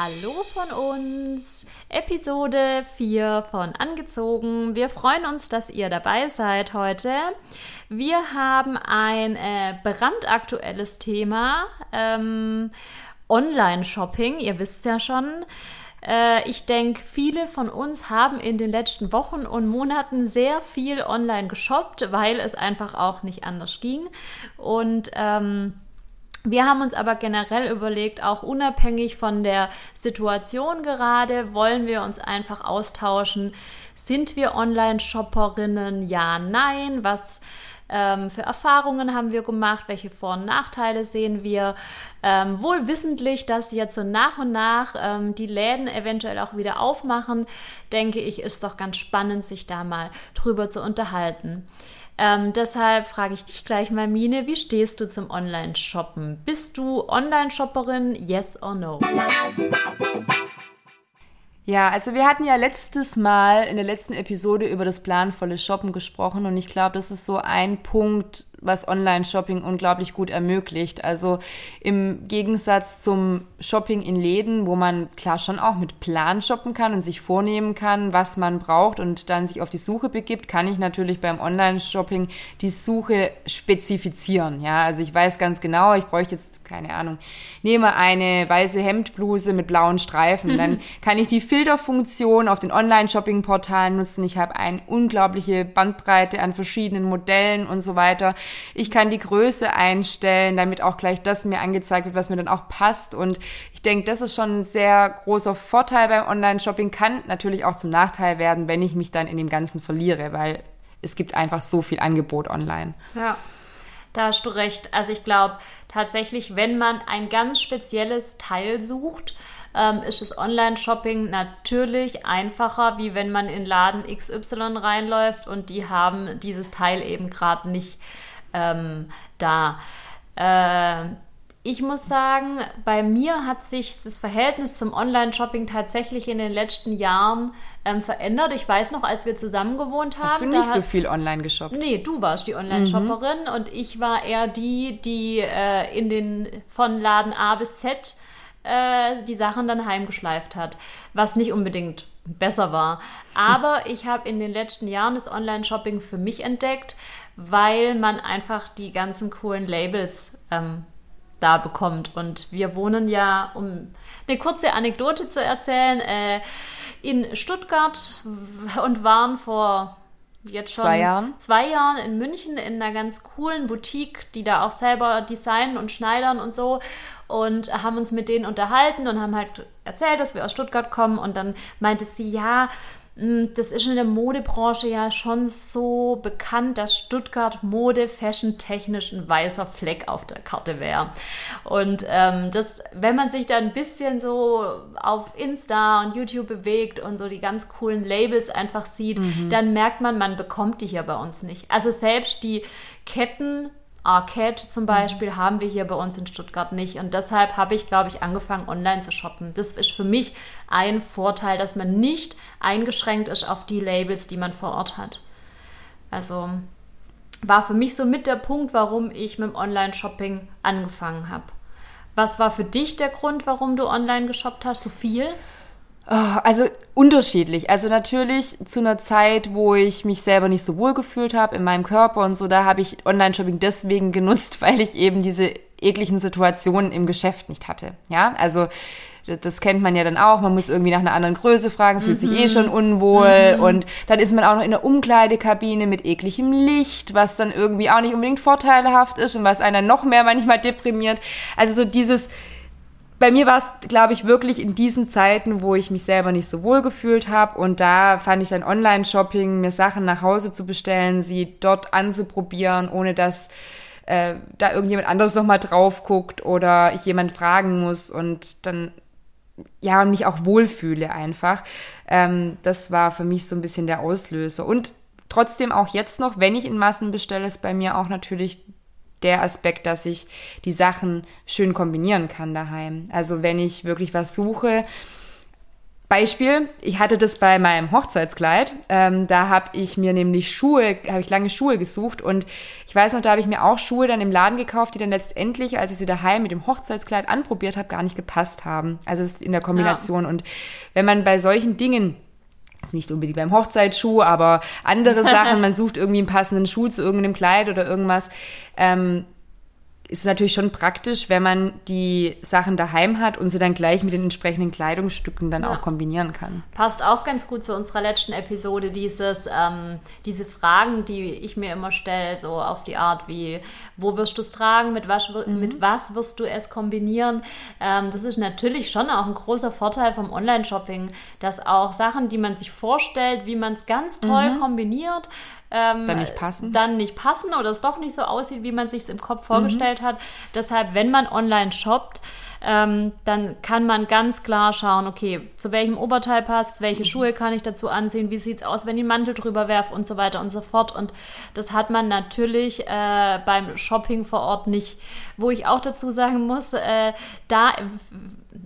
Hallo von uns. Episode 4 von Angezogen. Wir freuen uns, dass ihr dabei seid heute. Wir haben ein äh, brandaktuelles Thema. Ähm, Online-Shopping. Ihr wisst ja schon. Äh, ich denke, viele von uns haben in den letzten Wochen und Monaten sehr viel online geshoppt, weil es einfach auch nicht anders ging. Und ähm, wir haben uns aber generell überlegt, auch unabhängig von der Situation gerade, wollen wir uns einfach austauschen. Sind wir Online-Shopperinnen? Ja, nein. Was ähm, für Erfahrungen haben wir gemacht? Welche Vor- und Nachteile sehen wir? Ähm, wohl wissentlich, dass jetzt so nach und nach ähm, die Läden eventuell auch wieder aufmachen, denke ich, ist doch ganz spannend, sich da mal drüber zu unterhalten. Ähm, deshalb frage ich dich gleich mal, Mine, wie stehst du zum Online-Shoppen? Bist du Online-Shopperin? Yes or no? Ja, also wir hatten ja letztes Mal in der letzten Episode über das planvolle Shoppen gesprochen und ich glaube, das ist so ein Punkt, was Online-Shopping unglaublich gut ermöglicht. Also im Gegensatz zum Shopping in Läden, wo man klar schon auch mit Plan shoppen kann und sich vornehmen kann, was man braucht und dann sich auf die Suche begibt, kann ich natürlich beim Online-Shopping die Suche spezifizieren. Ja, also ich weiß ganz genau, ich bräuchte jetzt, keine Ahnung, nehme eine weiße Hemdbluse mit blauen Streifen. Dann kann ich die Filterfunktion auf den Online-Shopping-Portalen nutzen. Ich habe eine unglaubliche Bandbreite an verschiedenen Modellen und so weiter. Ich kann die Größe einstellen, damit auch gleich das mir angezeigt wird, was mir dann auch passt. Und ich denke, das ist schon ein sehr großer Vorteil beim Online-Shopping. Kann natürlich auch zum Nachteil werden, wenn ich mich dann in dem Ganzen verliere, weil es gibt einfach so viel Angebot online. Ja, da hast du recht. Also ich glaube tatsächlich, wenn man ein ganz spezielles Teil sucht, ähm, ist das Online-Shopping natürlich einfacher, wie wenn man in Laden XY reinläuft und die haben dieses Teil eben gerade nicht ähm, da. Äh, ich muss sagen, bei mir hat sich das Verhältnis zum Online-Shopping tatsächlich in den letzten Jahren ähm, verändert. Ich weiß noch, als wir zusammen gewohnt haben. Hast du nicht so viel online geshoppt? Nee, du warst die Online-Shopperin und ich war eher die, die äh, in den von Laden A bis Z äh, die Sachen dann heimgeschleift hat, was nicht unbedingt besser war. Aber ich habe in den letzten Jahren das Online-Shopping für mich entdeckt, weil man einfach die ganzen coolen Labels ähm, da bekommt. Und wir wohnen ja, um eine kurze Anekdote zu erzählen, äh, in Stuttgart und waren vor jetzt schon Zwei Jahren? zwei Jahren in München in einer ganz coolen Boutique, die da auch selber designen und schneidern und so und haben uns mit denen unterhalten und haben halt erzählt, dass wir aus Stuttgart kommen und dann meinte sie, ja, das ist in der Modebranche ja schon so bekannt, dass Stuttgart Mode, Fashion technisch ein weißer Fleck auf der Karte wäre. Und ähm, das, wenn man sich da ein bisschen so auf Insta und YouTube bewegt und so die ganz coolen Labels einfach sieht, dann merkt man, man bekommt die hier bei uns nicht. Also selbst die Ketten Arcade zum Beispiel haben wir hier bei uns in Stuttgart nicht. Und deshalb habe ich, glaube ich, angefangen, online zu shoppen. Das ist für mich ein Vorteil, dass man nicht eingeschränkt ist auf die Labels, die man vor Ort hat. Also war für mich so mit der Punkt, warum ich mit dem Online-Shopping angefangen habe. Was war für dich der Grund, warum du online geshoppt hast? So viel? Oh, Also unterschiedlich. Also natürlich zu einer Zeit, wo ich mich selber nicht so wohl gefühlt habe in meinem Körper und so, da habe ich Online-Shopping deswegen genutzt, weil ich eben diese ekligen Situationen im Geschäft nicht hatte. Ja, also das- kennt man ja dann auch. Man muss irgendwie nach einer anderen Größe fragen, fühlt sich eh schon unwohl und dann ist man auch noch in der Umkleidekabine mit ekligem Licht, was dann irgendwie auch nicht unbedingt vorteilhaft ist und was einen dann noch mehr manchmal deprimiert. Also so dieses bei mir war es, glaube ich, wirklich in diesen Zeiten, wo ich mich selber nicht so wohl gefühlt habe. Und da fand ich dann Online-Shopping, mir Sachen nach Hause zu bestellen, sie dort anzuprobieren, ohne dass äh, da irgendjemand anderes nochmal drauf guckt oder ich jemand fragen muss. Und dann ja, und mich auch wohlfühle einfach. Ähm, das war für mich so ein bisschen der Auslöser. Und trotzdem auch jetzt noch, wenn ich in Massen bestelle, ist bei mir auch natürlich der Aspekt, dass ich die Sachen schön kombinieren kann daheim. Also wenn ich wirklich was suche, Beispiel, ich hatte das bei meinem Hochzeitskleid. Ähm, da habe ich mir nämlich Schuhe, habe ich lange Schuhe gesucht und ich weiß noch, da habe ich mir auch Schuhe dann im Laden gekauft, die dann letztendlich, als ich sie daheim mit dem Hochzeitskleid anprobiert habe, gar nicht gepasst haben. Also in der Kombination. Ja. Und wenn man bei solchen Dingen nicht unbedingt beim Hochzeitsschuh, aber andere Sachen, man sucht irgendwie einen passenden Schuh zu irgendeinem Kleid oder irgendwas, ähm, ist es natürlich schon praktisch, wenn man die Sachen daheim hat und sie dann gleich mit den entsprechenden Kleidungsstücken dann ja. auch kombinieren kann. Passt auch ganz gut zu unserer letzten Episode, dieses, ähm, diese Fragen, die ich mir immer stelle, so auf die Art wie, wo wirst du es tragen, mit was, mhm. mit was wirst du es kombinieren. Ähm, das ist natürlich schon auch ein großer Vorteil vom Online-Shopping, dass auch Sachen, die man sich vorstellt, wie man es ganz toll mhm. kombiniert, ähm, dann nicht passen. Dann nicht passen oder es doch nicht so aussieht, wie man sich im Kopf vorgestellt mhm. hat. Deshalb, wenn man online shoppt, ähm, dann kann man ganz klar schauen, okay, zu welchem Oberteil passt, welche. Schuhe kann ich dazu anziehen, wie sieht es aus, wenn ich einen Mantel drüber werfe und so weiter und so fort. Und das hat man natürlich äh, beim Shopping vor Ort nicht. Wo ich auch dazu sagen muss, äh, da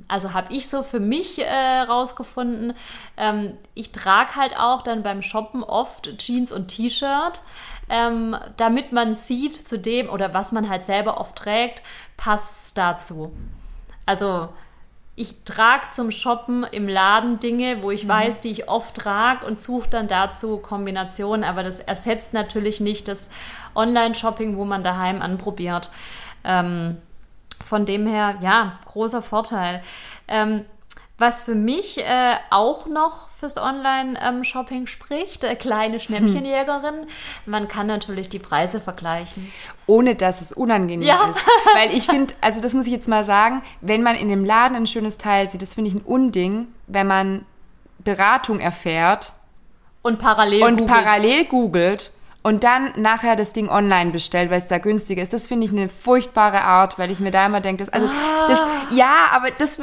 also habe ich so für mich äh, rausgefunden, ähm, ich trage halt auch dann beim Shoppen oft Jeans und T-Shirt, ähm, damit man sieht, zu dem oder was man halt selber oft trägt, passt dazu. Also ich trage zum Shoppen im Laden Dinge, wo ich mhm. weiß, die ich oft trage und suche dann dazu Kombinationen, aber das ersetzt natürlich nicht das Online-Shopping, wo man daheim anprobiert. Ähm, von dem her, ja, großer Vorteil. Ähm, was für mich äh, auch noch fürs Online-Shopping ähm, spricht, äh, kleine Schnäppchenjägerin, hm. man kann natürlich die Preise vergleichen. Ohne dass es unangenehm ja. ist. Weil ich finde, also das muss ich jetzt mal sagen, wenn man in dem Laden ein schönes Teil sieht, das finde ich ein Unding, wenn man Beratung erfährt und parallel und googelt. parallel googelt und dann nachher das Ding online bestellt, weil es da günstiger ist. Das finde ich eine furchtbare Art, weil ich mir da immer denke, also ah. das, ja, aber das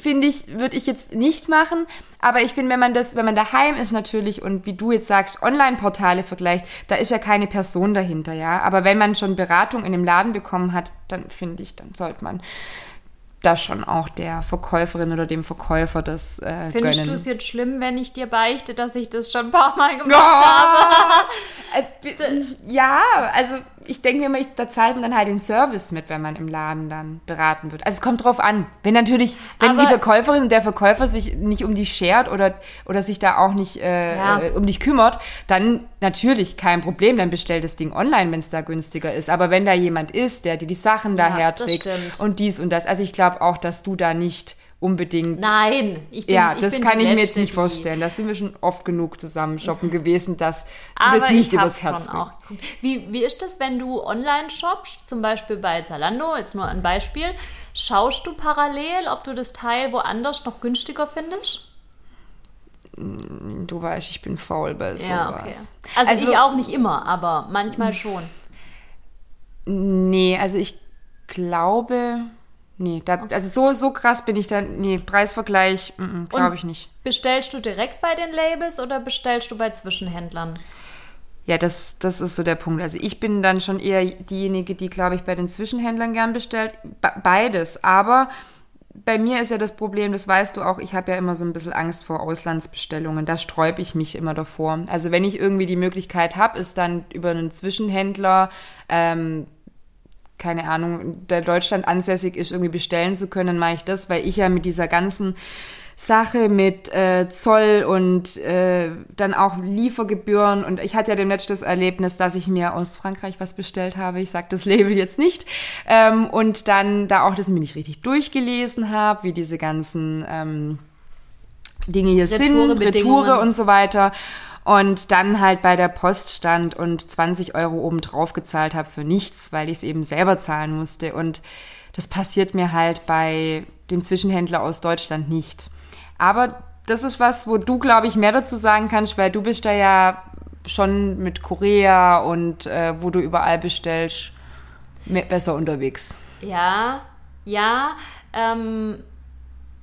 finde ich, würde ich jetzt nicht machen. Aber ich finde, wenn man das, wenn man daheim ist natürlich und wie du jetzt sagst, Online-Portale vergleicht, da ist ja keine Person dahinter, ja. Aber wenn man schon Beratung in dem Laden bekommen hat, dann finde ich, dann sollte man da schon auch der Verkäuferin oder dem Verkäufer das äh, Findest du es jetzt schlimm, wenn ich dir beichte, dass ich das schon ein paar Mal gemacht oh! habe? Äh, ja, also ich denke mir immer, da zahlt man dann halt den Service mit, wenn man im Laden dann beraten wird. Also es kommt drauf an. Wenn natürlich, wenn Aber die Verkäuferin und der Verkäufer sich nicht um dich schert oder, oder sich da auch nicht äh, ja. Äh, um dich kümmert, dann natürlich kein Problem, dann bestell das Ding online, wenn es da günstiger ist. Aber wenn da jemand ist, der dir die Sachen ja, daher trägt und dies und das, also ich glaube auch, dass du da nicht unbedingt. Nein, ich bin, Ja, das kann ich mir jetzt nicht vorstellen. Da sind wir schon oft genug zusammen shoppen gewesen, dass du Aber das nicht übers Herz auch. Wie, wie ist das, wenn du online shoppst, zum Beispiel bei Zalando, jetzt nur ein Beispiel, schaust du parallel, ob du das Teil woanders noch günstiger findest? Mm, du weißt, ich bin faul bei sowas. Ja, okay. also, also ich auch nicht immer, aber manchmal schon. Nee, also ich glaube, Nee, da, also so, so krass bin ich da. Nee, Preisvergleich, mm, mm, glaube ich nicht. Bestellst du direkt bei den Labels oder bestellst du bei Zwischenhändlern? Ja, das, das ist so der Punkt. Also ich bin dann schon eher diejenige, die, glaube ich, bei den Zwischenhändlern gern bestellt. Beides. Aber bei mir ist ja das Problem, das weißt du auch, ich habe ja immer so ein bisschen Angst vor Auslandsbestellungen. Da sträube ich mich immer davor. Also wenn ich irgendwie die Möglichkeit habe, ist dann über einen Zwischenhändler ähm, keine Ahnung, der Deutschland ansässig ist, irgendwie bestellen zu können, mache ich das, weil ich ja mit dieser ganzen Sache mit äh, Zoll und äh, dann auch Liefergebühren und ich hatte ja demnächst das Erlebnis, dass ich mir aus Frankreich was bestellt habe. Ich sage das Label jetzt nicht. Ähm, und dann da auch das mir nicht richtig durchgelesen habe, wie diese ganzen ähm, Dinge hier sind, Retoure und so weiter und dann halt bei der Post stand und 20 Euro oben drauf gezahlt habe für nichts, weil ich es eben selber zahlen musste. Und das passiert mir halt bei dem Zwischenhändler aus Deutschland nicht. Aber das ist was, wo du, glaube ich, mehr dazu sagen kannst, weil du bist da ja schon mit Korea und äh, wo du überall bestellst, besser unterwegs. Ja, ja. Ähm,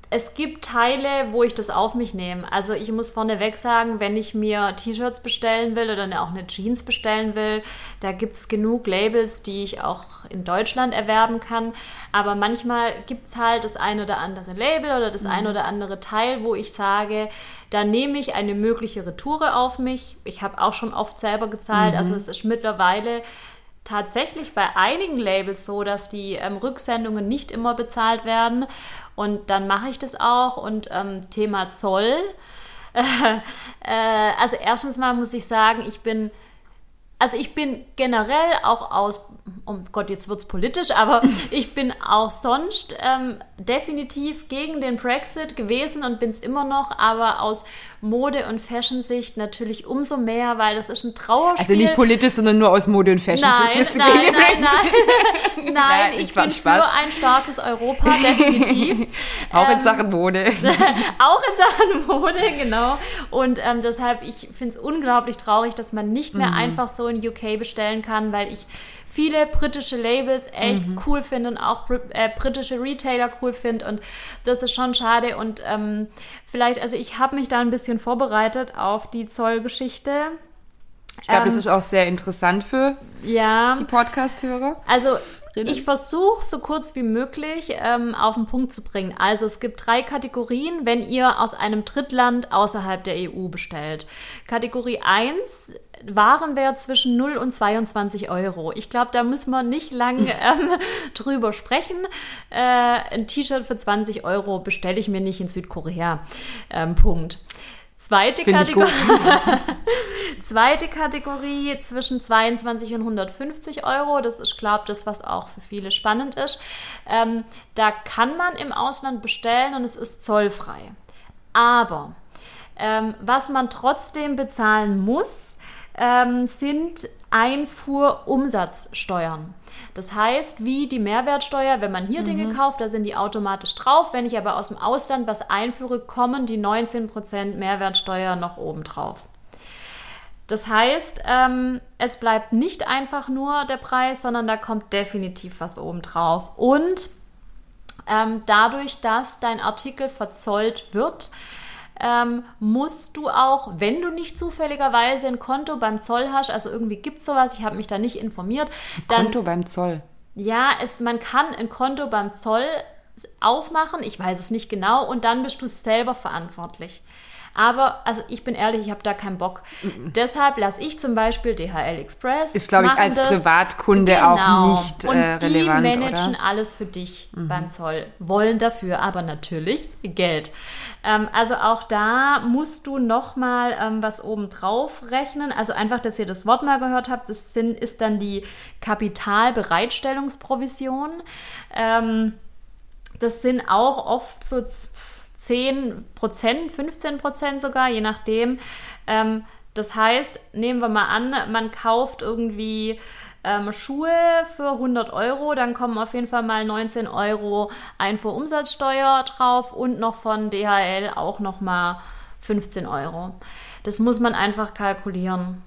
es gibt Teile, wo ich das auf mich nehme. Also ich muss vorneweg sagen, wenn ich mir T-Shirts bestellen will oder auch eine Jeans bestellen will, da gibt es genug Labels, die ich auch in Deutschland erwerben kann. Aber manchmal gibt es halt das ein oder andere Label oder das mhm. ein oder andere Teil, wo ich sage, da nehme ich eine mögliche Retoure auf mich. Ich habe auch schon oft selber gezahlt. Mhm. Also es ist mittlerweile tatsächlich bei einigen Labels so, dass die ähm, Rücksendungen nicht immer bezahlt werden. Und dann mache ich das auch. Und ähm, Thema Zoll. Äh, also erstens mal muss ich sagen, ich bin also ich bin generell auch aus, oh Gott, jetzt wird es politisch, aber ich bin auch sonst ähm, definitiv gegen den Brexit gewesen und bin es immer noch, aber aus Mode- und Fashion-Sicht natürlich umso mehr, weil das ist ein Trauerspiel. Also nicht politisch, sondern nur aus Mode- und Fashion-Sicht. Nein, nein, nein, nein, nein, ich bin Spaß. für ein starkes Europa, definitiv. auch ähm, in Sachen Mode. auch in Sachen Mode, genau. Und ähm, deshalb, ich finde es unglaublich traurig, dass man nicht mehr mhm. einfach so in UK bestellen kann, weil ich viele britische Labels echt mhm. cool finde und auch äh, britische Retailer cool finde und das ist schon schade und ähm, vielleicht, also ich habe mich da ein bisschen vorbereitet auf die Zollgeschichte. Ich glaube, ähm, das ist auch sehr interessant für ja, die Podcast-Hörer. Also ich versuche so kurz wie möglich ähm, auf den Punkt zu bringen. Also es gibt drei Kategorien, wenn ihr aus einem Drittland außerhalb der EU bestellt. Kategorie 1 Warenwert zwischen 0 und 22 Euro. Ich glaube, da müssen wir nicht lang ähm, drüber sprechen. Äh, ein T-Shirt für 20 Euro bestelle ich mir nicht in Südkorea. Ähm, Punkt. Zweite Kategorie. Zweite Kategorie zwischen 22 und 150 Euro. Das ist, glaube ich, das, was auch für viele spannend ist. Ähm, da kann man im Ausland bestellen und es ist zollfrei. Aber ähm, was man trotzdem bezahlen muss, ähm, sind Einfuhrumsatzsteuern. Das heißt, wie die Mehrwertsteuer, wenn man hier mhm. Dinge kauft, da sind die automatisch drauf. Wenn ich aber aus dem Ausland was einführe, kommen die 19% Mehrwertsteuer noch oben drauf. Das heißt, ähm, es bleibt nicht einfach nur der Preis, sondern da kommt definitiv was oben drauf. Und ähm, dadurch, dass dein Artikel verzollt wird, ähm, musst du auch, wenn du nicht zufälligerweise ein Konto beim Zoll hast, also irgendwie gibt es sowas, ich habe mich da nicht informiert. Dann, Konto beim Zoll? Ja, es, man kann ein Konto beim Zoll aufmachen, ich weiß es nicht genau, und dann bist du selber verantwortlich. Aber, also ich bin ehrlich, ich habe da keinen Bock. Mhm. Deshalb lasse ich zum Beispiel DHL Express. Ist, glaube ich, als das. Privatkunde genau. auch nicht äh, relevant, Und die managen oder? alles für dich mhm. beim Zoll. Wollen dafür aber natürlich Geld. Ähm, also auch da musst du nochmal ähm, was oben drauf rechnen. Also einfach, dass ihr das Wort mal gehört habt, das sind, ist dann die Kapitalbereitstellungsprovision. Ähm, das sind auch oft so 10 Prozent, 15 Prozent sogar, je nachdem. Ähm, das heißt, nehmen wir mal an, man kauft irgendwie ähm, Schuhe für 100 Euro, dann kommen auf jeden Fall mal 19 Euro Einfuhrumsatzsteuer drauf und noch von DHL auch noch mal 15 Euro. Das muss man einfach kalkulieren.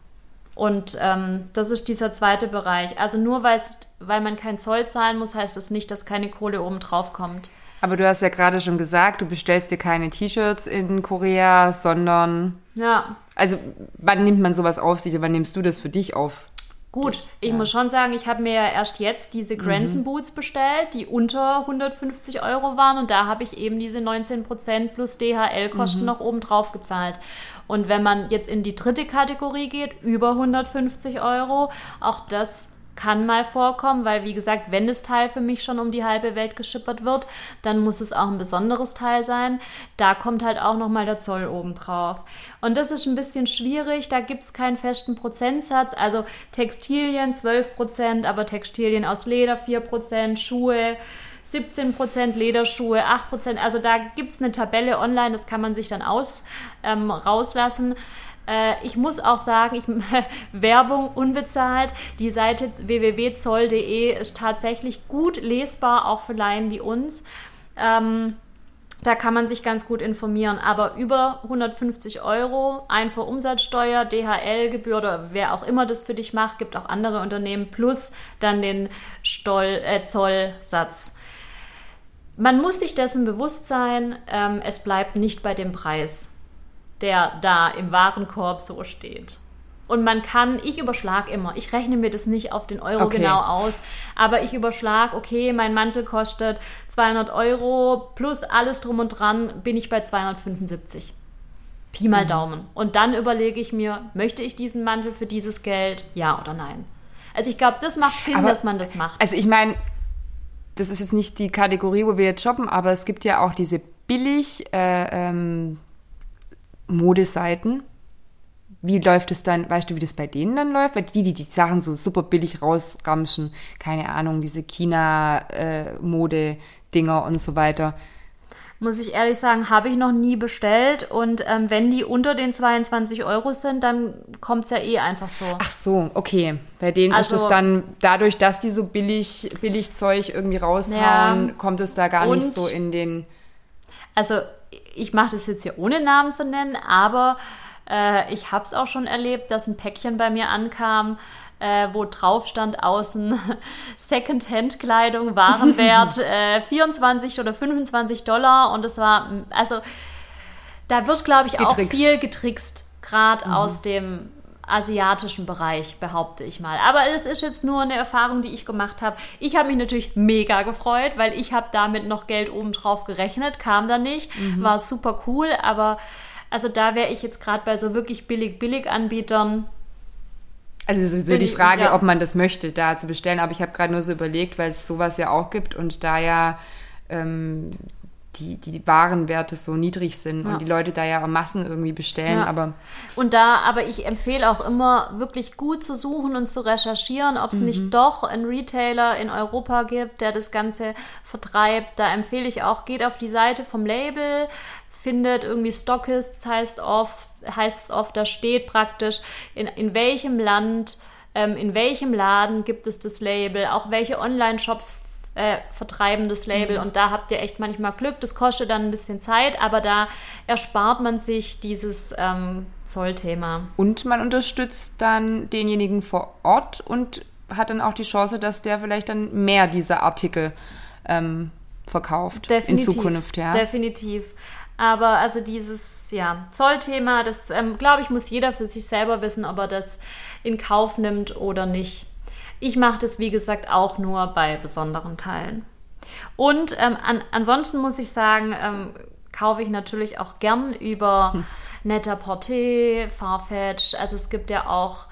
Und ähm, das ist dieser zweite Bereich. Also nur weil man kein Zoll zahlen muss, heißt das nicht, dass keine Kohle oben drauf kommt. Aber du hast ja gerade schon gesagt, du bestellst dir keine T-Shirts in Korea, sondern. Ja. Also, wann nimmt man sowas auf sich? Wann nimmst du das für dich auf? Gut, ich ja. muss schon sagen, ich habe mir ja erst jetzt diese Granson mhm. Boots bestellt, die unter 150 Euro waren und da habe ich eben diese 19% plus DHL-Kosten mhm. noch oben drauf gezahlt. Und wenn man jetzt in die dritte Kategorie geht, über 150 Euro, auch das kann mal vorkommen, weil wie gesagt, wenn das Teil für mich schon um die halbe Welt geschippert wird, dann muss es auch ein besonderes Teil sein. Da kommt halt auch nochmal der Zoll oben drauf. Und das ist ein bisschen schwierig, da gibt es keinen festen Prozentsatz. Also Textilien 12%, aber Textilien aus Leder 4%, Schuhe 17% Lederschuhe, 8%. Also da gibt es eine Tabelle online, das kann man sich dann aus, ähm, rauslassen. Äh, ich muss auch sagen, ich, Werbung unbezahlt. Die Seite www.zoll.de ist tatsächlich gut lesbar, auch für Laien wie uns. Ähm, da kann man sich ganz gut informieren. Aber über 150 Euro Einfuhrumsatzsteuer, DHL-Gebühr oder wer auch immer das für dich macht, gibt auch andere Unternehmen plus dann den Stoll, äh, Zollsatz. man muss sich dessen bewusst sein, ähm, es bleibt nicht bei dem Preis, der da im Warenkorb so steht. Und man kann, ich überschlag immer, ich rechne mir das nicht auf den Euro okay. genau aus, aber ich überschlag, okay, mein Mantel kostet 200 Euro plus alles drum und dran, bin ich bei 275. Pi mal mhm. Daumen. Und dann überlege ich mir, möchte ich diesen Mantel für dieses Geld? Ja oder nein? Also ich glaube, das macht Sinn, aber, dass man das macht. Also ich meine, das ist jetzt nicht die Kategorie, wo wir jetzt shoppen, aber es gibt ja auch diese billig äh, ähm, Modeseiten. Wie läuft es dann, weißt du, wie das bei denen dann läuft? Weil die, die die Sachen so super billig rausramschen, keine Ahnung, diese China-Mode-Dinger äh, und so weiter muss ich ehrlich sagen, habe ich noch nie bestellt. Und ähm, wenn die unter den 22 Euro sind, dann kommt es ja eh einfach so. Ach so, okay. Bei denen also, ist es dann, dadurch, dass die so billig, billig Zeug irgendwie raushauen, ja, kommt es da gar nicht so in den. Also, ich mache das jetzt hier ohne Namen zu nennen, aber äh, ich habe es auch schon erlebt, dass ein Päckchen bei mir ankam äh, wo drauf stand außen Secondhand-Kleidung, Warenwert äh, 24 oder 25 Dollar und es war, also da wird, glaube ich, auch getrickst. viel getrickst, gerade mhm. aus dem asiatischen Bereich, behaupte ich mal. Aber es ist jetzt nur eine Erfahrung, die ich gemacht habe. Ich habe mich natürlich mega gefreut, weil ich habe damit noch Geld obendrauf gerechnet, kam da nicht, mhm. war super cool, aber also da wäre ich jetzt gerade bei so wirklich billig billig Anbietern also sowieso die Frage, ja. ob man das möchte, da zu bestellen. Aber ich habe gerade nur so überlegt, weil es sowas ja auch gibt und da ja ähm, die, die Warenwerte so niedrig sind ja. und die Leute da ja Massen irgendwie bestellen. Ja. Aber und da, aber ich empfehle auch immer, wirklich gut zu suchen und zu recherchieren, ob es mhm. nicht doch einen Retailer in Europa gibt, der das Ganze vertreibt. Da empfehle ich auch, geht auf die Seite vom Label, findet, irgendwie Stockists heißt oft, heißt es oft, da steht praktisch, in, in welchem Land, ähm, in welchem Laden gibt es das Label, auch welche Online-Shops äh, vertreiben das Label mhm. und da habt ihr echt manchmal Glück, das kostet dann ein bisschen Zeit, aber da erspart man sich dieses ähm, Zollthema. Und man unterstützt dann denjenigen vor Ort und hat dann auch die Chance, dass der vielleicht dann mehr dieser Artikel ähm, verkauft definitiv, in Zukunft. Ja. Definitiv. Aber also dieses ja, Zollthema, das ähm, glaube ich, muss jeder für sich selber wissen, ob er das in Kauf nimmt oder nicht. Ich mache das, wie gesagt, auch nur bei besonderen Teilen. Und ähm, an, ansonsten muss ich sagen, ähm, kaufe ich natürlich auch gern über hm. Net-a-Porter, Farfetch. Also es gibt ja auch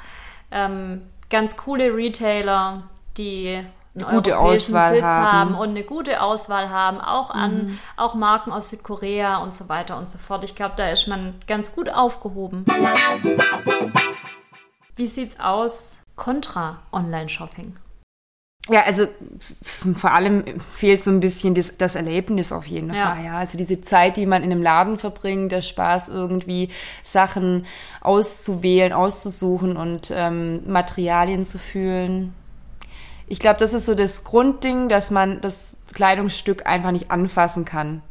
ähm, ganz coole Retailer, die einen gute Auswahl Sitz haben. haben. und eine gute Auswahl haben, auch an mhm. auch Marken aus Südkorea und so weiter und so fort. Ich glaube, da ist man ganz gut aufgehoben. Wie sieht's aus kontra Online-Shopping? Ja, also vor allem fehlt so ein bisschen das, das Erlebnis auf jeden ja. Fall. Ja, also diese Zeit, die man in einem Laden verbringt, der Spaß irgendwie Sachen auszuwählen, auszusuchen und ähm, Materialien zu fühlen ich glaube, das ist so das Grundding, dass man das Kleidungsstück einfach nicht anfassen kann.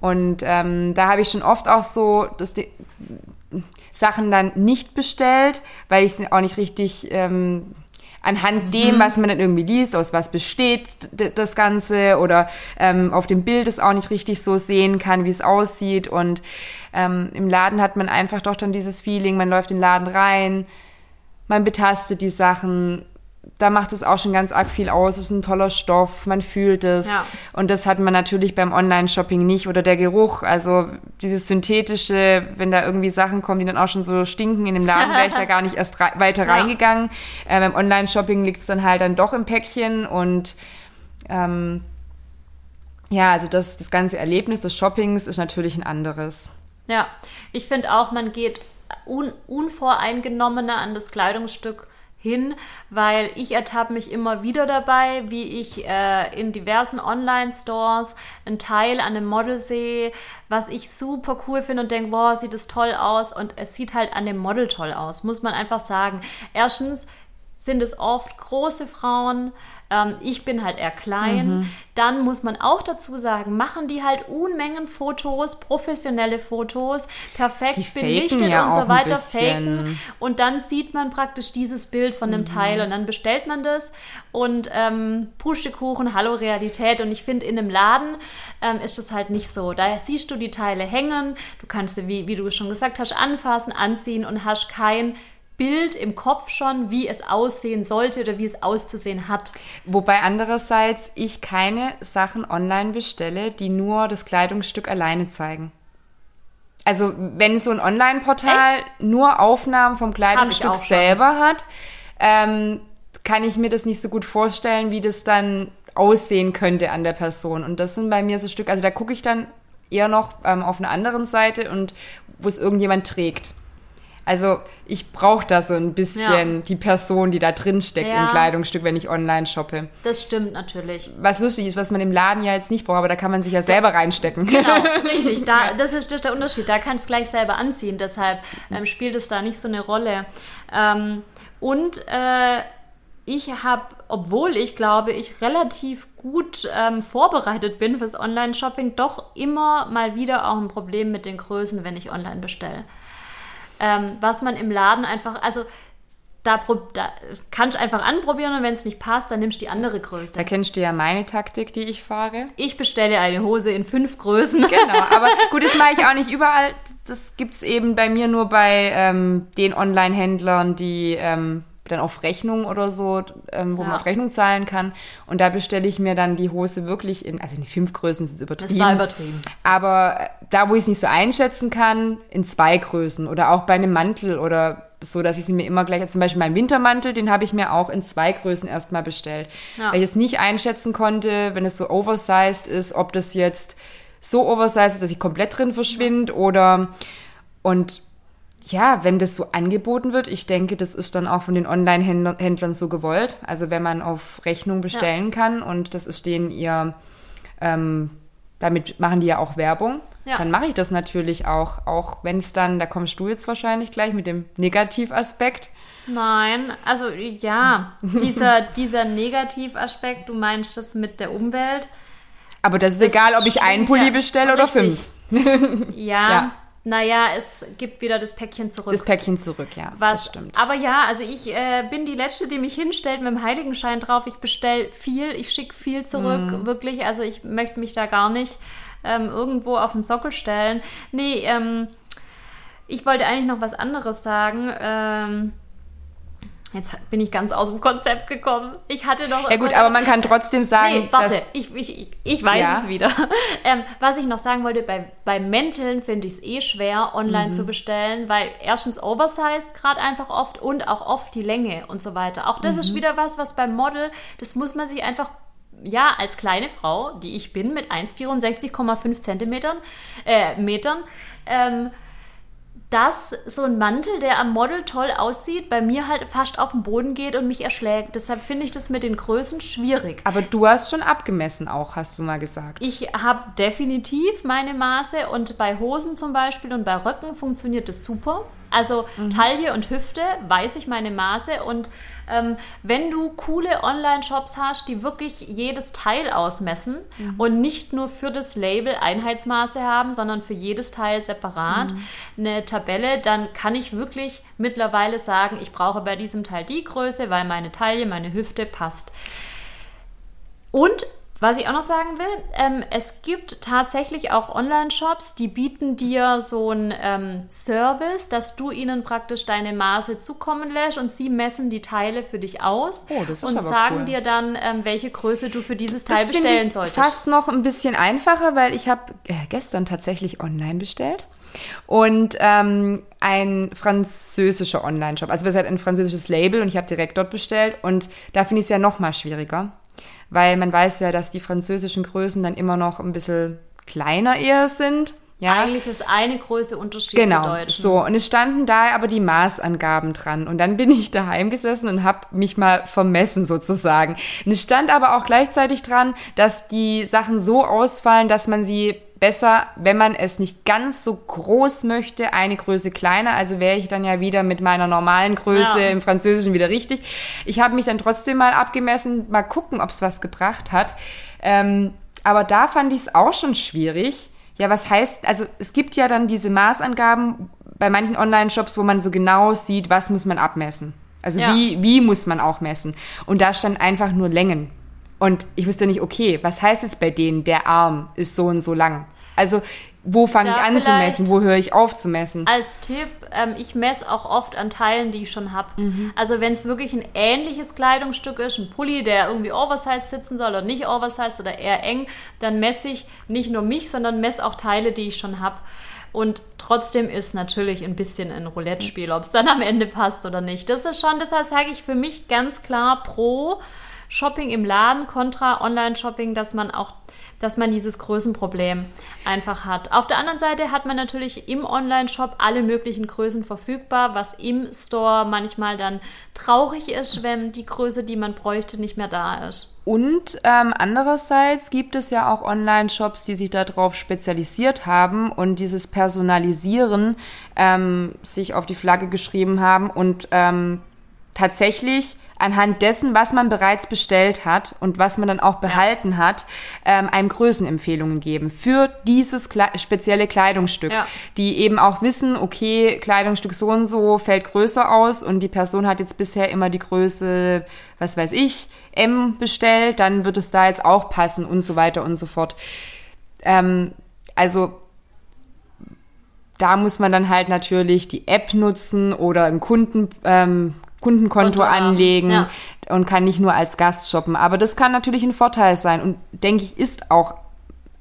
Und ähm, da habe ich schon oft auch so dass die Sachen dann nicht bestellt, weil ich es auch nicht richtig ähm, anhand dem, mhm. was man dann irgendwie liest, aus was besteht das Ganze oder ähm, auf dem Bild es auch nicht richtig so sehen kann, wie es aussieht. Und ähm, im Laden hat man einfach doch dann dieses Feeling, man läuft in den Laden rein, man betastet die Sachen, da macht es auch schon ganz arg viel aus. Es ist ein toller Stoff, man fühlt es. Ja. Und das hat man natürlich beim Online-Shopping nicht. Oder der Geruch, also dieses synthetische, wenn da irgendwie Sachen kommen, die dann auch schon so stinken in dem Laden, wäre ich da gar nicht erst weiter ja. reingegangen. Äh, beim Online-Shopping liegt es dann halt dann doch im Päckchen und ähm, ja, also das, das ganze Erlebnis des Shoppings ist natürlich ein anderes. Ja, ich finde auch, man geht un unvoreingenommener an das Kleidungsstück hin, weil ich ertappe mich immer wieder dabei, wie ich äh, in diversen Online-Stores ein Teil an einem Model sehe, was ich super cool finde und denke, boah, sieht es toll aus und es sieht halt an dem Model toll aus, muss man einfach sagen. Erstens sind es oft große Frauen. Ähm, ich bin halt eher klein. Mhm. Dann muss man auch dazu sagen, machen die halt Unmengen Fotos, professionelle Fotos, perfekt Die belichtet ja und so weiter, faken. Und dann sieht man praktisch dieses Bild von Mhm. dem Teil und dann bestellt man das und ähm, Pustekuchen, hallo Realität. Und ich finde, in einem Laden ähm, ist das halt nicht so. Da siehst du die Teile hängen, du kannst sie, wie, wie du schon gesagt hast, anfassen, anziehen und hast kein Bild im Kopf schon, wie es aussehen sollte oder wie es auszusehen hat. Wobei andererseits ich keine Sachen online bestelle, die nur das Kleidungsstück alleine zeigen. Also wenn so ein Online-Portal nur Aufnahmen vom Kleidungsstück selber hat, ähm, kann ich mir das nicht so gut vorstellen, wie das dann aussehen könnte an der Person. Und das sind bei mir so Stück, also da gucke ich dann eher noch ähm, auf einer anderen Seite und wo es irgendjemand trägt. Also ich brauche da so ein bisschen Ja. die Person, die da drin steckt Ja. im Kleidungsstück, wenn ich online shoppe. Das stimmt natürlich. Was lustig ist, was man im Laden ja jetzt nicht braucht, aber da kann man sich ja selber reinstecken. Genau, richtig. Da, das, ist, das ist der Unterschied. Da kannst du gleich selber anziehen. Deshalb ähm, spielt es da nicht so eine Rolle. Ähm, und äh, ich habe, obwohl ich glaube, ich relativ gut ähm, vorbereitet bin fürs Online-Shopping, doch immer mal wieder auch ein Problem mit den Größen, wenn ich online bestelle. Ähm, was man im Laden einfach, also da, da kannst du einfach anprobieren und wenn es nicht passt, dann nimmst du die andere Größe. Da kennst du ja meine Taktik, die ich fahre. Ich bestelle eine Hose in fünf Größen. Genau, aber gut, das mache ich auch nicht überall. Das gibt's eben bei mir nur bei ähm, den Online-Händlern, die ähm, dann auf Rechnung oder so, ähm, wo Ja. man auf Rechnung zahlen kann. Und da bestelle ich mir dann die Hose wirklich in, also in die fünf Größen sind übertrieben. Das war übertrieben. Aber äh, da, wo ich es nicht so einschätzen kann, in zwei Größen oder auch bei einem Mantel oder so, dass ich sie mir immer gleich, zum Beispiel meinen Wintermantel, den habe ich mir auch in zwei Größen erstmal bestellt. Ja. Weil ich es nicht einschätzen konnte, wenn es so oversized ist, ob das jetzt so oversized ist, dass ich komplett drin verschwinde oder und ja, wenn das so angeboten wird, ich denke, das ist dann auch von den Online-Händlern so gewollt. Also wenn man auf Rechnung bestellen kann und das ist denen ihr, ähm, damit machen die ja auch Werbung, Ja. dann mache ich das natürlich auch. Auch wenn es dann, da kommst du jetzt wahrscheinlich gleich mit dem Negativaspekt. Nein, also ja, dieser, dieser Negativaspekt, du meinst das mit der Umwelt. Aber das ist Das egal, ob ich einen Pulli ja. bestelle oder Richtig. fünf. Ja, Ja. Naja, es gibt wieder das Päckchen zurück. Das Päckchen zurück, ja. was, Das stimmt. Aber ja, also ich äh, bin die Letzte, die mich hinstellt mit dem Heiligenschein drauf. Ich bestelle viel, ich schicke viel zurück, Mhm. wirklich. Also ich möchte mich da gar nicht ähm, irgendwo auf den Sockel stellen. Nee, ähm, ich wollte eigentlich noch was anderes sagen. Ähm, jetzt bin ich ganz aus dem Konzept gekommen. Ich hatte noch. Ja gut, aber man kann trotzdem sagen, Nee, warte, dass ich, ich, ich weiß Ja. es wieder. Ähm, was ich noch sagen wollte, bei, bei Mänteln finde ich es eh schwer, online Mhm. zu bestellen, weil erstens oversized gerade einfach oft und auch oft die Länge und so weiter. Auch das Mhm. ist wieder was, was beim Model, das muss man sich einfach, ja, als kleine Frau, die ich bin, mit 1,64,5 Zentimetern, äh, Metern, ähm, dass so ein Mantel, der am Model toll aussieht, bei mir halt fast auf den Boden geht und mich erschlägt. Deshalb finde ich das mit den Größen schwierig. aber du hast schon abgemessen auch, hast du mal gesagt. Ich habe definitiv meine Maße und bei Hosen zum Beispiel und bei Röcken funktioniert das super. Also Taille und Hüfte weiß ich meine Maße. Und ähm, wenn du coole Online-Shops hast, die wirklich jedes Teil ausmessen und nicht nur für das Label Einheitsmaße haben, sondern für jedes Teil separat eine Tabelle, dann kann ich wirklich mittlerweile sagen, ich brauche bei diesem Teil die Größe, weil meine Taille, meine Hüfte passt. Und was ich auch noch sagen will, ähm, es gibt tatsächlich auch Online-Shops, die bieten dir so einen ähm, Service, dass du ihnen praktisch deine Maße zukommen lässt und sie messen die Teile für dich aus Oh, das ist und aber sagen cool. dir dann, ähm, welche Größe du für dieses Teil das finde bestellen ich solltest. fast noch ein bisschen einfacher, weil ich habe äh, gestern tatsächlich online bestellt. Und ähm, ein französischer Online-Shop. Also wir sind ein französisches Label und ich habe direkt dort bestellt. Und da finde ich es ja noch mal schwieriger. Weil man weiß ja, dass die französischen Größen dann immer noch ein bisschen kleiner eher sind. Ja, Eigentlich ist eine Größe Unterschied Genau, zu Deutschen. so. Und es standen da aber die Maßangaben dran. Und dann bin ich daheim gesessen und habe mich mal vermessen sozusagen. Und es stand aber auch gleichzeitig dran, dass die Sachen so ausfallen, dass man sie besser, wenn man es nicht ganz so groß möchte, eine Größe kleiner. Also wäre ich dann ja wieder mit meiner normalen Größe Ja. im Französischen wieder richtig. Ich habe mich dann trotzdem mal abgemessen, mal gucken, ob es was gebracht hat. Ähm, aber da fand ich es auch schon schwierig. Ja, was heißt, also es gibt ja dann diese Maßangaben bei manchen Online-Shops, wo man so genau sieht, was muss man abmessen. Also Ja. wie, wie muss man auch messen. Und da stand einfach nur Längen. Und ich wusste nicht, okay, was heißt es bei denen, der Arm ist so und so lang? Also, wo fange ich an zu messen? Wo höre ich auf zu messen? Als Tipp, ähm, ich messe auch oft an Teilen, die ich schon habe. Mhm. Also wenn es wirklich ein ähnliches Kleidungsstück ist, ein Pulli, der irgendwie oversized sitzen soll oder nicht oversized oder eher eng, dann messe ich nicht nur mich, sondern messe auch Teile, die ich schon habe. Und trotzdem ist natürlich ein bisschen ein Roulette-Spiel, ob es dann am Ende passt oder nicht. Das ist schon, deshalb sage ich für mich ganz klar pro Shopping im Laden kontra Online-Shopping, dass man auch, dass man dieses Größenproblem einfach hat. Auf der anderen Seite hat man natürlich im Online-Shop alle möglichen Größen verfügbar, was im Store manchmal dann traurig ist, wenn die Größe, die man bräuchte, nicht mehr da ist. Und ähm, andererseits gibt es ja auch Online-Shops, die sich darauf spezialisiert haben und dieses Personalisieren ähm, sich auf die Flagge geschrieben haben und ähm, tatsächlich anhand dessen, was man bereits bestellt hat und was man dann auch behalten hat, ähm, einem Größenempfehlungen geben für dieses Kle spezielle Kleidungsstück, Ja. die eben auch wissen, okay, Kleidungsstück so und so fällt größer aus und die Person hat jetzt bisher immer die Größe, was weiß ich, M bestellt, dann wird es da jetzt auch passen und so weiter und so fort. Ähm, also da muss man dann halt natürlich die App nutzen oder ein Kunden, ähm, Kundenkonto Konto anlegen ja. und kann nicht nur als Gast shoppen. Aber das kann natürlich ein Vorteil sein und denke ich, ist auch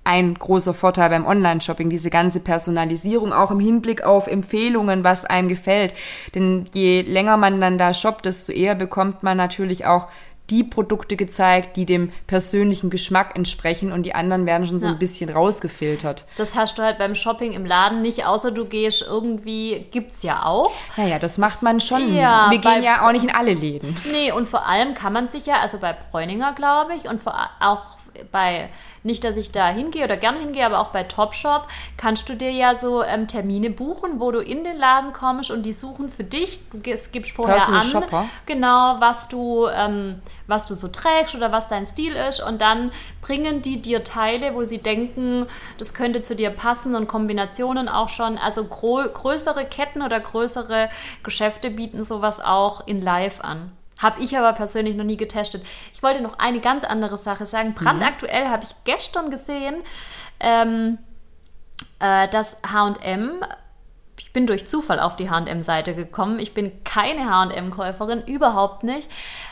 ein großer Vorteil beim Online-Shopping, diese ganze Personalisierung, auch im Hinblick auf Empfehlungen, was einem gefällt. Denn je länger man dann da shoppt, desto eher bekommt man natürlich auch die Produkte gezeigt, die dem persönlichen Geschmack entsprechen und die anderen werden schon so Ja. ein bisschen rausgefiltert. Das hast du halt beim Shopping im Laden nicht, außer du gehst irgendwie, gibt's ja auch. Naja, das macht man schon. Ja, Wir gehen ja auch nicht in alle Läden. Nee, und vor allem kann man sich ja, also bei Bräuninger, glaube ich, und vor, auch bei, nicht, dass ich da hingehe oder gerne hingehe, aber auch bei Topshop, kannst du dir ja so ähm, Termine buchen, wo du in den Laden kommst und die suchen für dich. Du gibst, vorher Personal an, Shopper. genau, was du, ähm, was du so trägst oder was dein Stil ist und dann bringen die dir Teile, wo sie denken, das könnte zu dir passen und Kombinationen auch schon. Also größere Ketten oder größere Geschäfte bieten sowas auch in Live an. Habe ich aber persönlich noch nie getestet. Ich wollte noch eine ganz andere Sache sagen. Brandaktuell habe ich gestern gesehen, ähm, äh, dass H&M ich bin durch Zufall auf die H&M-Seite gekommen. Ich bin keine H&M-Käuferin, überhaupt nicht.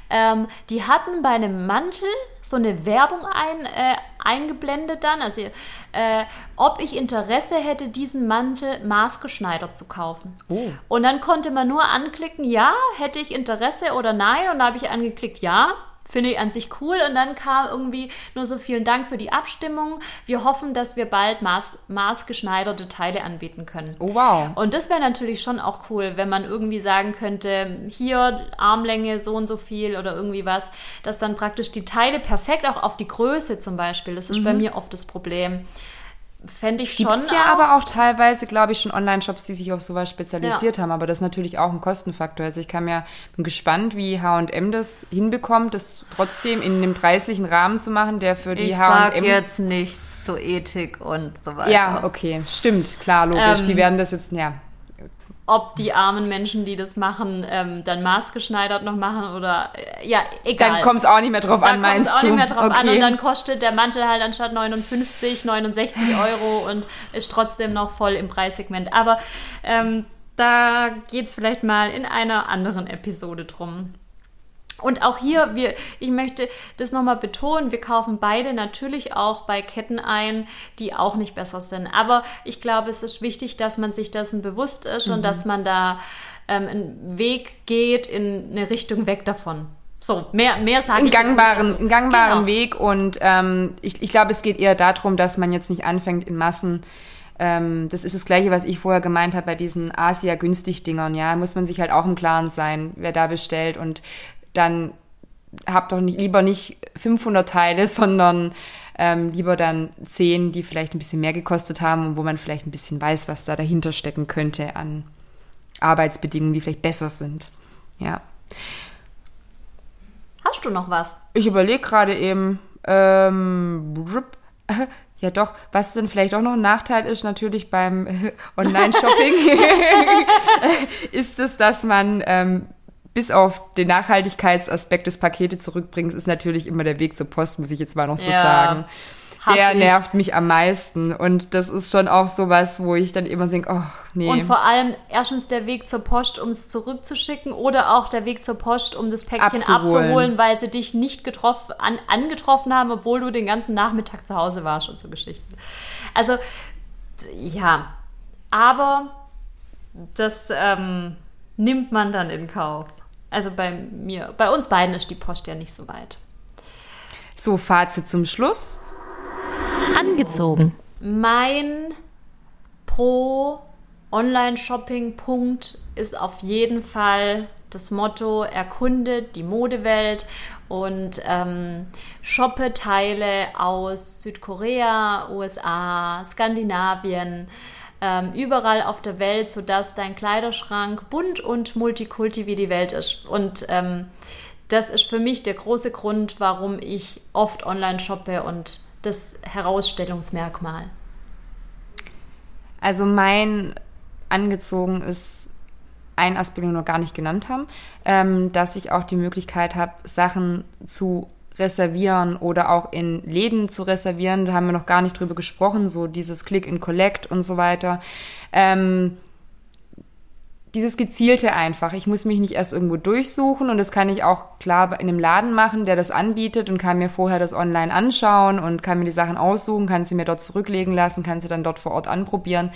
Ähm, die hatten bei einem Mantel so eine Werbung ein, äh, eingeblendet dann, also äh, ob ich Interesse hätte, diesen Mantel maßgeschneidert zu kaufen. Oh. Und dann konnte man nur anklicken, ja, hätte ich Interesse oder nein. Und da habe ich angeklickt, ja. Finde ich an sich cool. Und dann kam irgendwie nur so vielen Dank für die Abstimmung. Wir hoffen, dass wir bald maß, maßgeschneiderte Teile anbieten können. Oh, wow. Und das wäre natürlich schon auch cool, wenn man irgendwie sagen könnte, hier Armlänge so und so viel oder irgendwie was, dass dann praktisch die Teile perfekt auch auf die Größe zum Beispiel, das ist bei mir oft das Problem, fände ich schon. Gibt es ja auch, aber auch teilweise, glaube ich, schon Online-Shops, die sich auf sowas spezialisiert haben. Aber das ist natürlich auch ein Kostenfaktor. Also ich kann mir, bin gespannt, wie H&M das hinbekommt, das trotzdem in einem preislichen Rahmen zu machen, der für die ich sag H&M... jetzt nichts zu Ethik und so weiter. Ja, okay, stimmt, klar, logisch. Ähm, die werden das jetzt, ja. Ob die armen Menschen, die das machen, ähm, dann maßgeschneidert noch machen oder äh, ja, egal. Dann kommt es auch nicht mehr drauf Da an, meinst auch du? nicht mehr drauf okay. an und dann kostet der Mantel halt anstatt 59, 69 Euro und ist trotzdem noch voll im Preissegment. Aber ähm, da geht es vielleicht mal in einer anderen Episode drum. Und auch hier, wir, ich möchte das nochmal betonen, wir kaufen beide natürlich auch bei Ketten ein, die auch nicht besser sind. Aber ich glaube, es ist wichtig, dass man sich dessen bewusst ist Mhm. und dass man da ähm, einen Weg geht in eine Richtung weg davon. So, mehr, mehr sage einen gangbaren, einen gangbaren Genau. Weg und ähm, ich, ich glaube, es geht eher darum, dass man jetzt nicht anfängt in Massen. Ähm, das ist das Gleiche, was ich vorher gemeint habe bei diesen Asia-Günstig-Dingern. Ja, muss man sich halt auch im Klaren sein, wer da bestellt und dann habt doch nicht, lieber nicht 500 Teile, sondern Ähm, lieber dann zehn, die vielleicht ein bisschen mehr gekostet haben und wo man vielleicht ein bisschen weiß, was da dahinter stecken könnte an Arbeitsbedingungen, die vielleicht besser sind. Ja. Hast du noch was? Ich überlege gerade eben, ähm, ja doch, was denn vielleicht auch noch ein Nachteil ist, natürlich beim Online-Shopping, ist es, dass man ähm, bis auf den Nachhaltigkeitsaspekt des Pakete zurückbringt, ist natürlich immer der Weg zur Post, muss ich jetzt mal noch so ja. sagen der nervt mich am meisten. Und das ist schon auch sowas, wo ich dann immer denke, oh, nee. Und vor allem erstens der Weg zur Post, um es zurückzuschicken oder auch der Weg zur Post, um das Päckchen abzuholen, abzuholen weil sie dich nicht getroffen, an, angetroffen haben, obwohl du den ganzen Nachmittag zu Hause warst und so Geschichten. Also, ja. Aber das ähm, nimmt man dann in Kauf. Also bei mir, bei uns beiden ist die Post ja nicht so weit. So, Fazit zum Schluss angezogen. Mein Pro Online-Shopping-Punkt ist auf jeden Fall das Motto, erkundet die Modewelt und ähm, shoppe Teile aus Südkorea, USA, Skandinavien, ähm, überall auf der Welt, sodass dein Kleiderschrank bunt und multikulti wie die Welt ist. Und ähm, das ist für mich der große Grund, warum ich oft online shoppe und das Herausstellungsmerkmal? Also mein angezogen ist ein Aspekt, den wir noch gar nicht genannt haben, ähm, dass ich auch die Möglichkeit habe, Sachen zu reservieren oder auch in Läden zu reservieren. Da haben wir noch gar nicht drüber gesprochen, so dieses Click and Collect und so weiter. Ähm, dieses Gezielte einfach. Ich muss mich nicht erst irgendwo durchsuchen und das kann ich auch klar in einem Laden machen, der das anbietet und kann mir vorher das online anschauen und kann mir die Sachen aussuchen, kann sie mir dort zurücklegen lassen, kann sie dann dort vor Ort anprobieren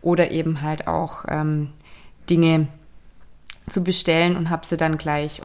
oder eben halt auch ähm, Dinge zu bestellen und habe sie dann gleich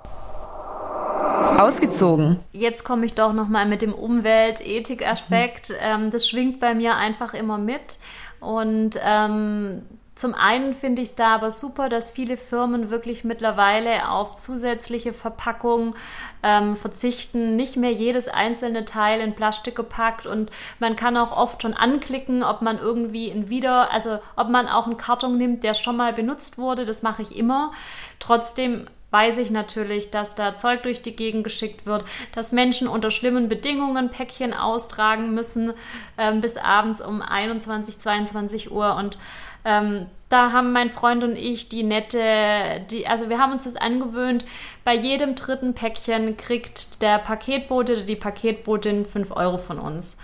ausgezogen. Jetzt komme ich doch noch mal mit dem Umwelt-Ethik-Aspekt. Mhm. Das schwingt bei mir einfach immer mit und ähm, zum einen finde ich es da aber super, dass viele Firmen wirklich mittlerweile auf zusätzliche Verpackungen ähm, verzichten, nicht mehr jedes einzelne Teil in Plastik gepackt und man kann auch oft schon anklicken, ob man irgendwie in wieder, also ob man auch einen Karton nimmt, der schon mal benutzt wurde. Das mache ich immer. Trotzdem weiß ich natürlich, dass da Zeug durch die Gegend geschickt wird, dass Menschen unter schlimmen Bedingungen Päckchen austragen müssen ähm, bis abends um 21, 22 Uhr und ähm, da haben mein Freund und ich die nette, die, also wir haben uns das angewöhnt, bei jedem dritten Päckchen kriegt der Paketbote oder die Paketbotin 5 Euro von uns.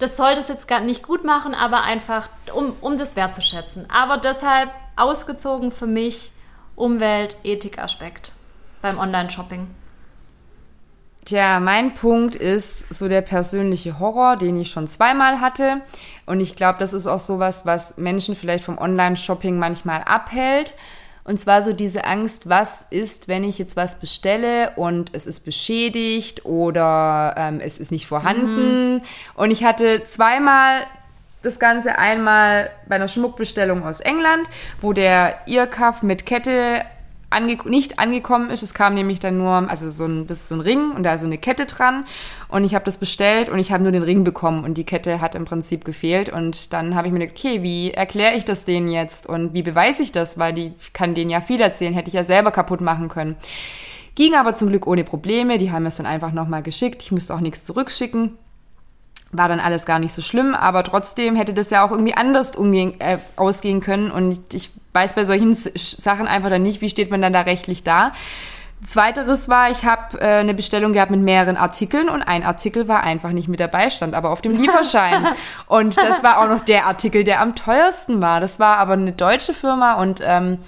Das soll das jetzt gar nicht gut machen, aber einfach, um, um das wertzuschätzen. Aber deshalb ausgezogen für mich Umwelt-Ethik-Aspekt beim Online-Shopping. Tja, mein Punkt ist so der persönliche Horror, den ich schon zweimal hatte. Und ich glaube, das ist auch sowas, was Menschen vielleicht vom Online-Shopping manchmal abhält. Und zwar so diese Angst, was ist, wenn ich jetzt was bestelle und es ist beschädigt oder ähm, es ist nicht vorhanden. Mhm. Und ich hatte zweimal das Ganze einmal bei einer Schmuckbestellung aus England, wo der Earcuff mit Kette ange nicht angekommen ist. Es kam nämlich dann nur, also so ein, das ist so ein Ring und da ist so eine Kette dran. Und ich habe das bestellt und ich habe nur den Ring bekommen und die Kette hat im Prinzip gefehlt. Und dann habe ich mir gedacht, okay, wie erkläre ich das denen jetzt und wie beweise ich das? Weil die kann denen ja viel erzählen, hätte ich ja selber kaputt machen können. Ging aber zum Glück ohne Probleme. Die haben es dann einfach nochmal geschickt. Ich musste auch nichts zurückschicken war dann alles gar nicht so schlimm, aber trotzdem hätte das ja auch irgendwie anders umgehen, äh, ausgehen können und ich weiß bei solchen Sachen einfach dann nicht, wie steht man dann da rechtlich da. Zweiteres war, ich habe äh, eine Bestellung gehabt mit mehreren Artikeln und ein Artikel war einfach nicht mit dabei, stand aber auf dem Lieferschein. und das war auch noch der Artikel, der am teuersten war. Das war aber eine deutsche Firma und ähm,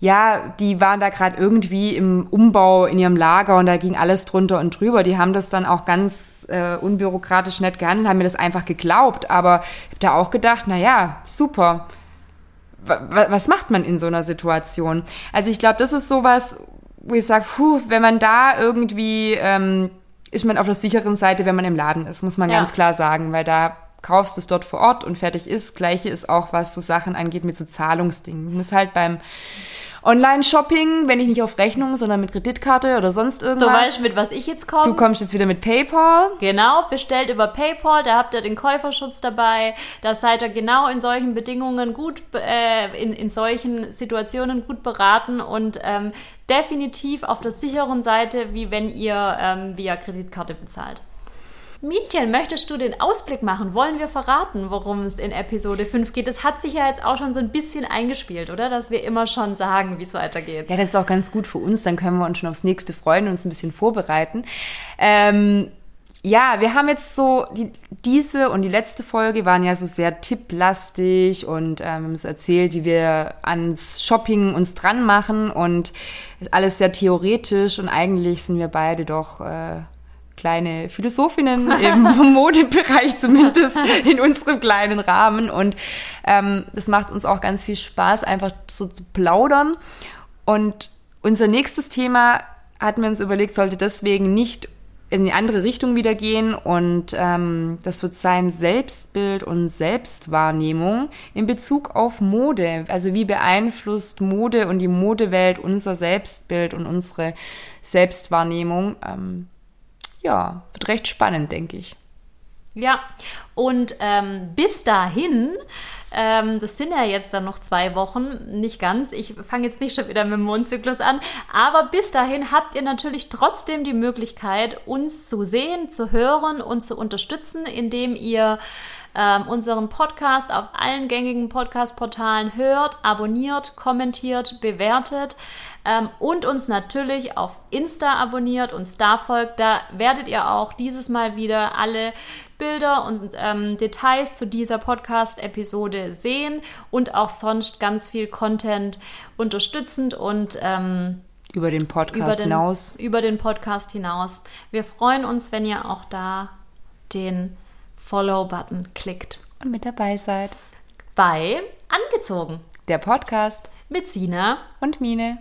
ja, die waren da gerade irgendwie im Umbau in ihrem Lager und da ging alles drunter und drüber. Die haben das dann auch ganz äh, unbürokratisch nett gehandelt, haben mir das einfach geglaubt. Aber ich habe da auch gedacht, na ja, super. W was macht man in so einer Situation? Also ich glaube, das ist sowas, wo ich sage, puh, wenn man da irgendwie, ähm, ist man auf der sicheren Seite, wenn man im Laden ist, muss man ja. ganz klar sagen, weil da kaufst du es dort vor Ort und fertig ist. Gleiche ist auch, was so Sachen angeht mit so Zahlungsdingen. Du musst halt beim Online-Shopping, wenn ich nicht auf Rechnung, sondern mit Kreditkarte oder sonst irgendwas. Du weißt, mit was ich jetzt komme. Du kommst jetzt wieder mit PayPal. Genau, bestellt über PayPal, da habt ihr den Käuferschutz dabei. Da seid ihr genau in solchen Bedingungen gut, äh, in, in solchen Situationen gut beraten und ähm, definitiv auf der sicheren Seite, wie wenn ihr ähm, via Kreditkarte bezahlt. Mietchen, möchtest du den Ausblick machen? Wollen wir verraten, worum es in Episode 5 geht? Das hat sich ja jetzt auch schon so ein bisschen eingespielt, oder? Dass wir immer schon sagen, wie es weitergeht. Ja, das ist auch ganz gut für uns. Dann können wir uns schon aufs nächste freuen und uns ein bisschen vorbereiten. Ähm, ja, wir haben jetzt so, die, diese und die letzte Folge waren ja so sehr tipplastig und ähm, haben so erzählt, wie wir ans Shopping uns dran machen und alles sehr theoretisch und eigentlich sind wir beide doch äh, kleine Philosophinnen im Modebereich zumindest in unserem kleinen Rahmen. Und ähm, das macht uns auch ganz viel Spaß, einfach so zu plaudern. Und unser nächstes Thema hatten wir uns überlegt, sollte deswegen nicht in die andere Richtung wieder gehen und ähm, das wird sein Selbstbild und Selbstwahrnehmung in Bezug auf Mode. Also wie beeinflusst Mode und die Modewelt unser Selbstbild und unsere Selbstwahrnehmung? Ähm, ja, wird recht spannend, denke ich. Ja, und ähm, bis dahin, ähm, das sind ja jetzt dann noch zwei Wochen, nicht ganz, ich fange jetzt nicht schon wieder mit dem Mondzyklus an, aber bis dahin habt ihr natürlich trotzdem die Möglichkeit, uns zu sehen, zu hören und zu unterstützen, indem ihr ähm, unseren Podcast auf allen gängigen Podcast-Portalen hört, abonniert, kommentiert, bewertet ähm, und uns natürlich auf Insta abonniert, uns da folgt. Da werdet ihr auch dieses Mal wieder alle Bilder und ähm, Details zu dieser Podcast-Episode sehen und auch sonst ganz viel Content unterstützend und ähm, über den Podcast über den, hinaus. Über den Podcast hinaus. Wir freuen uns, wenn ihr auch da den Follow-Button klickt. Und mit dabei seid. Bei Angezogen. Der Podcast. Mit Sina. Und Mine.